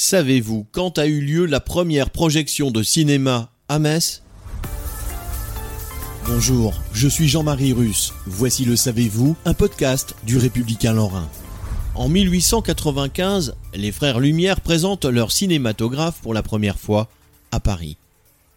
Savez-vous quand a eu lieu la première projection de cinéma à Metz? Bonjour, je suis Jean-Marie Russe. Voici le Savez-vous, un podcast du Républicain Lorrain. En 1895, les frères Lumière présentent leur cinématographe pour la première fois à Paris.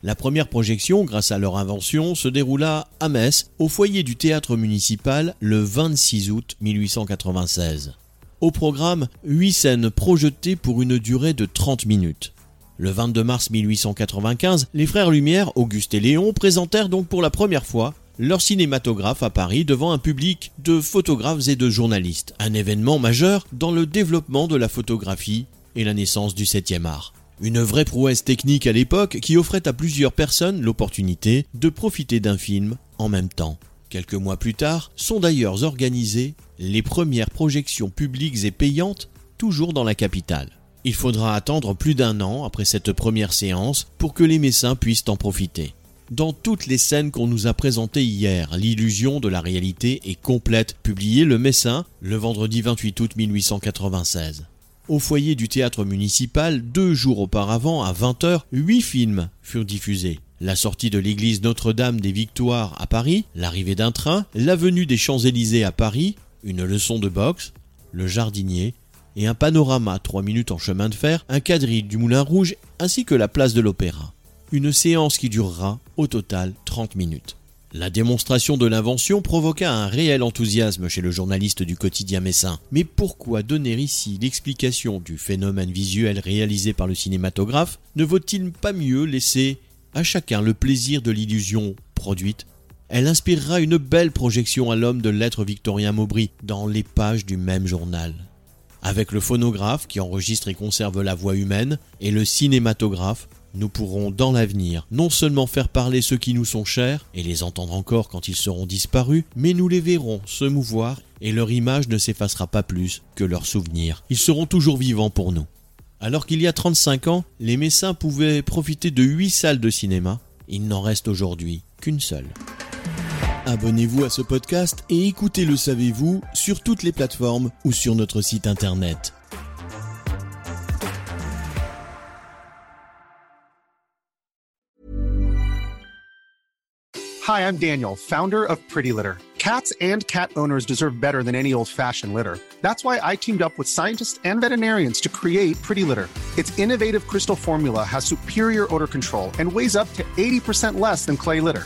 La première projection, grâce à leur invention, se déroula à Metz, au foyer du théâtre municipal, le 26 août 1896. Au programme, 8 scènes projetées pour une durée de 30 minutes. Le 22 mars 1895, les frères Lumière, Auguste et Léon, présentèrent donc pour la première fois leur cinématographe à Paris devant un public de photographes et de journalistes, un événement majeur dans le développement de la photographie et la naissance du 7e art. Une vraie prouesse technique à l'époque qui offrait à plusieurs personnes l'opportunité de profiter d'un film en même temps. Quelques mois plus tard sont d'ailleurs organisées les premières projections publiques et payantes toujours dans la capitale. Il faudra attendre plus d'un an après cette première séance pour que les Messins puissent en profiter. Dans toutes les scènes qu'on nous a présentées hier, l'illusion de la réalité est complète, publié Le Messin le vendredi 28 août 1896. Au foyer du théâtre municipal, deux jours auparavant, à 20h, huit films furent diffusés la sortie de l'église Notre-Dame des Victoires à Paris, l'arrivée d'un train, l'avenue des Champs-Élysées à Paris, une leçon de boxe, le jardinier, et un panorama trois minutes en chemin de fer, un quadrille du Moulin Rouge, ainsi que la place de l'Opéra. Une séance qui durera au total 30 minutes. La démonstration de l'invention provoqua un réel enthousiasme chez le journaliste du quotidien messin. Mais pourquoi donner ici l'explication du phénomène visuel réalisé par le cinématographe? Ne vaut-il pas mieux laisser à chacun le plaisir de l'illusion produite. Elle inspirera une belle projection à l'homme de l'être Victorien Maubry dans les pages du même journal. Avec le phonographe qui enregistre et conserve la voix humaine et le cinématographe, nous pourrons dans l'avenir non seulement faire parler ceux qui nous sont chers et les entendre encore quand ils seront disparus, mais nous les verrons se mouvoir et leur image ne s'effacera pas plus que leurs souvenirs. Ils seront toujours vivants pour nous. Alors qu'il y a 35 ans, les Messins pouvaient profiter de 8 salles de cinéma, il n'en reste aujourd'hui qu'une seule. Abonnez-vous à ce podcast et écoutez Le Savez-vous sur toutes les plateformes ou sur notre site internet. Hi, I'm Daniel, founder of Pretty Litter. Cats and cat owners deserve better than any old-fashioned litter. That's why I teamed up with scientists and veterinarians to create Pretty Litter. Its innovative crystal formula has superior odor control and weighs up to 80% less than clay litter.